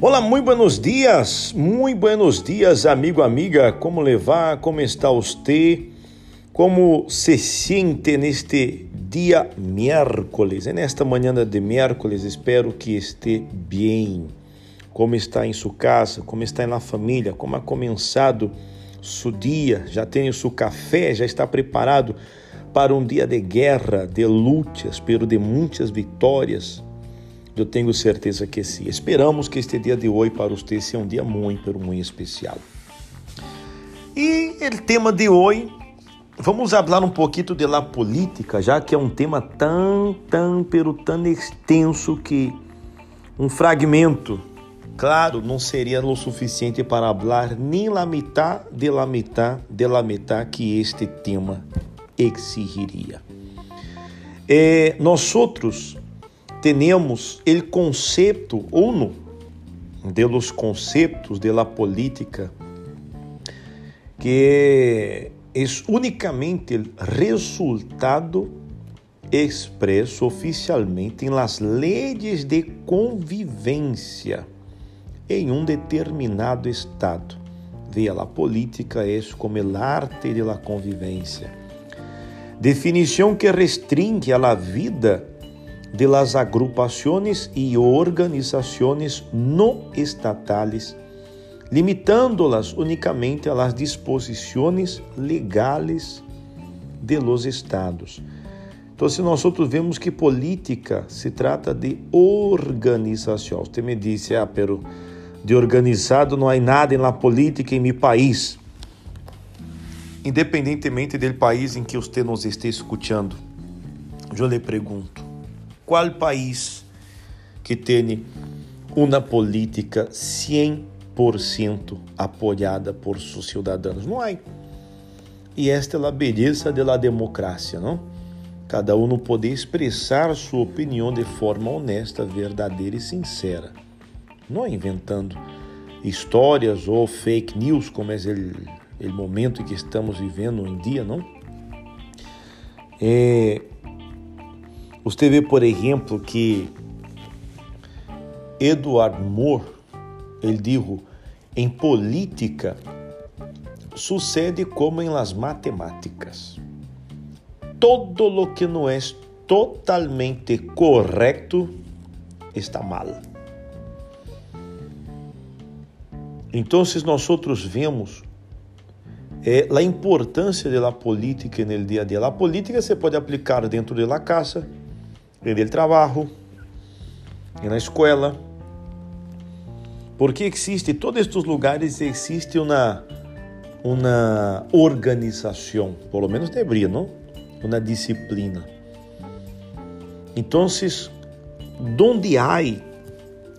Olá, muito buenos dias, muito buenos dias, amigo, amiga. Como levar? Como está você? Como se sente neste dia miércoles? Nesta manhã de miércoles, espero que esteja bem. Como está em sua casa? Como está na família? Como ha começado seu dia? Já tem o seu café? Já está preparado para um dia de guerra, de lutas, pero de muitas vitórias? Eu tenho certeza que sim. Esperamos que este dia de hoje para você seja um dia muito, muito especial. E o tema de hoje, vamos falar um pouquinho de la política, já que é um tema tão, tão, pero tão extenso que um fragmento, claro, não seria o suficiente para falar nem la mitad de la mitad de la mitad que este tema exigiria. Eh, nós outros temos o conceito, uno de los conceptos de la política, que é unicamente resultado expresso oficialmente em las leyes de convivência em um determinado estado. Veja, a política é como o arte de la convivência. Definição que restringe a la vida de las agrupaciones y organizaciones no estatales, limitándolas únicamente a las disposiciones legales de los estados. Então, se nós outros vemos que política se trata de organização. Você me disse, ah, pero de organizado não há nada na política em meu país. Independentemente do país em que você nos esteja escutando, eu lhe pergunto: qual país que tem uma política 100% apoiada por seus cidadãos? Não há. E esta é a beleza da democracia, não? Cada um poder expressar sua opinião de forma honesta, verdadeira e sincera. Não é inventando histórias ou fake news, como é o momento em que estamos vivendo em dia, não? É, você vê, por exemplo, que Edward Moore, ele disse, em política sucede como em las matemáticas. Todo lo que não é totalmente correto está mal. Então, nós outros vemos é, a importância da política no dia a dia. A política se pode aplicar dentro da casa, en el trabajo, en la escuela, porque existe, todos estes lugares existe uma, uma organização, por lo menos deveria, não? Uma disciplina. Então, onde há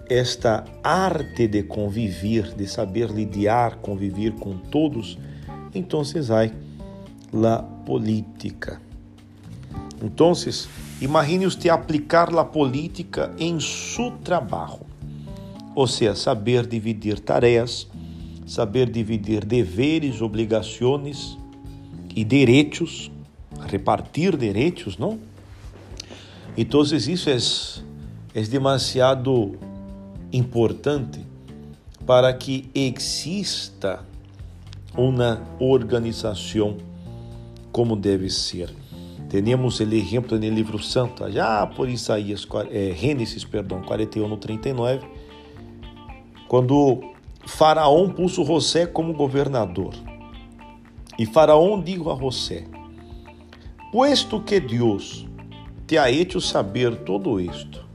esta arte de conviver, de saber lidiar, conviver com todos, então há a política. Então, Imagine usted aplicar a política em seu trabalho, ou seja, saber dividir tarefas, saber dividir deveres, obrigações e direitos, repartir direitos, não? Então, isso é, é demasiado importante para que exista uma organização como deve ser. Temos o exemplo no livro santo, já por Isaías, é, Gênesis, perdão, 41 no 39, quando Faraó puso José como governador. E Faraó dijo a José: Puesto que Deus te ha hecho saber todo isto,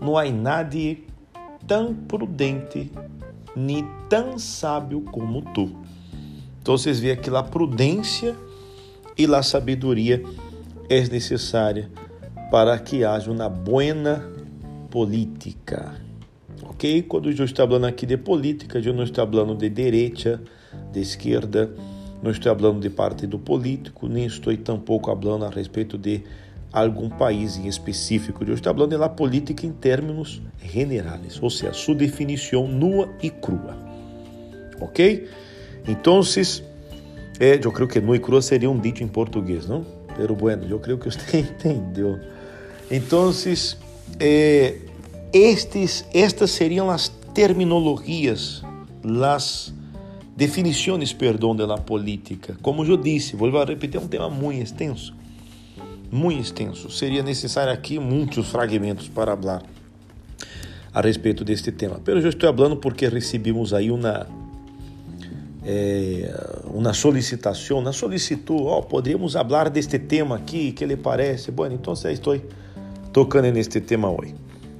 não há nadie tão prudente nem tão sábio como tu. Então vocês veem aqui a prudência e a sabedoria é necessária para que haja uma buena política. Ok? Quando eu estou falando aqui de política, eu não estou falando de direita, de esquerda, não estou falando de partido político, nem estou tampouco falando a respeito de algum país em específico. Eu estou falando da política em termos generais, ou seja, sua definição nua e crua. Ok? Então, é, eu creio que nu e crua seria um dito em português, não? Pero bueno, eu creio que você entendeu. Então, eh, estes, estas seriam as terminologias, las definições, perdão, da política. Como eu disse, vou repetir, é um tema muito extenso, muito extenso. Seria necessário aqui muitos fragmentos para falar a respeito deste tema. Pero eu estou falando porque recebemos aí uma é, uma solicitação, uma solicitud, oh, podemos falar deste tema aqui, que lhe parece? Bom, então estou tocando neste tema hoje.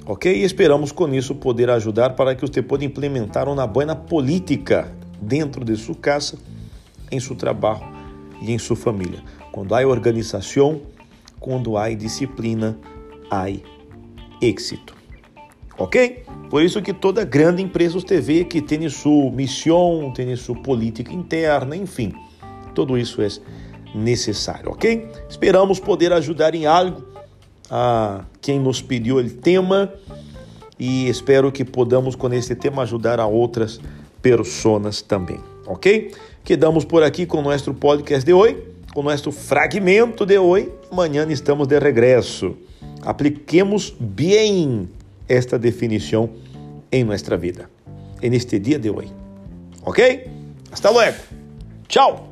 Ok? E esperamos com isso poder ajudar para que você possa implementar uma boa política dentro de sua casa, em seu trabalho e em sua família. Quando há organização, quando há disciplina, há êxito. Ok? Por isso que toda grande empresa vê que tem sua missão, tem sua política interna, enfim, tudo isso é necessário, ok? Esperamos poder ajudar em algo a quem nos pediu o tema e espero que podamos com esse tema ajudar a outras pessoas também, ok? Quedamos por aqui com o nosso podcast de hoje, com o nosso fragmento de hoje. Amanhã estamos de regresso. Apliquemos bem esta definição em nossa vida, neste dia de hoje, ok? Hasta luego. Tchau.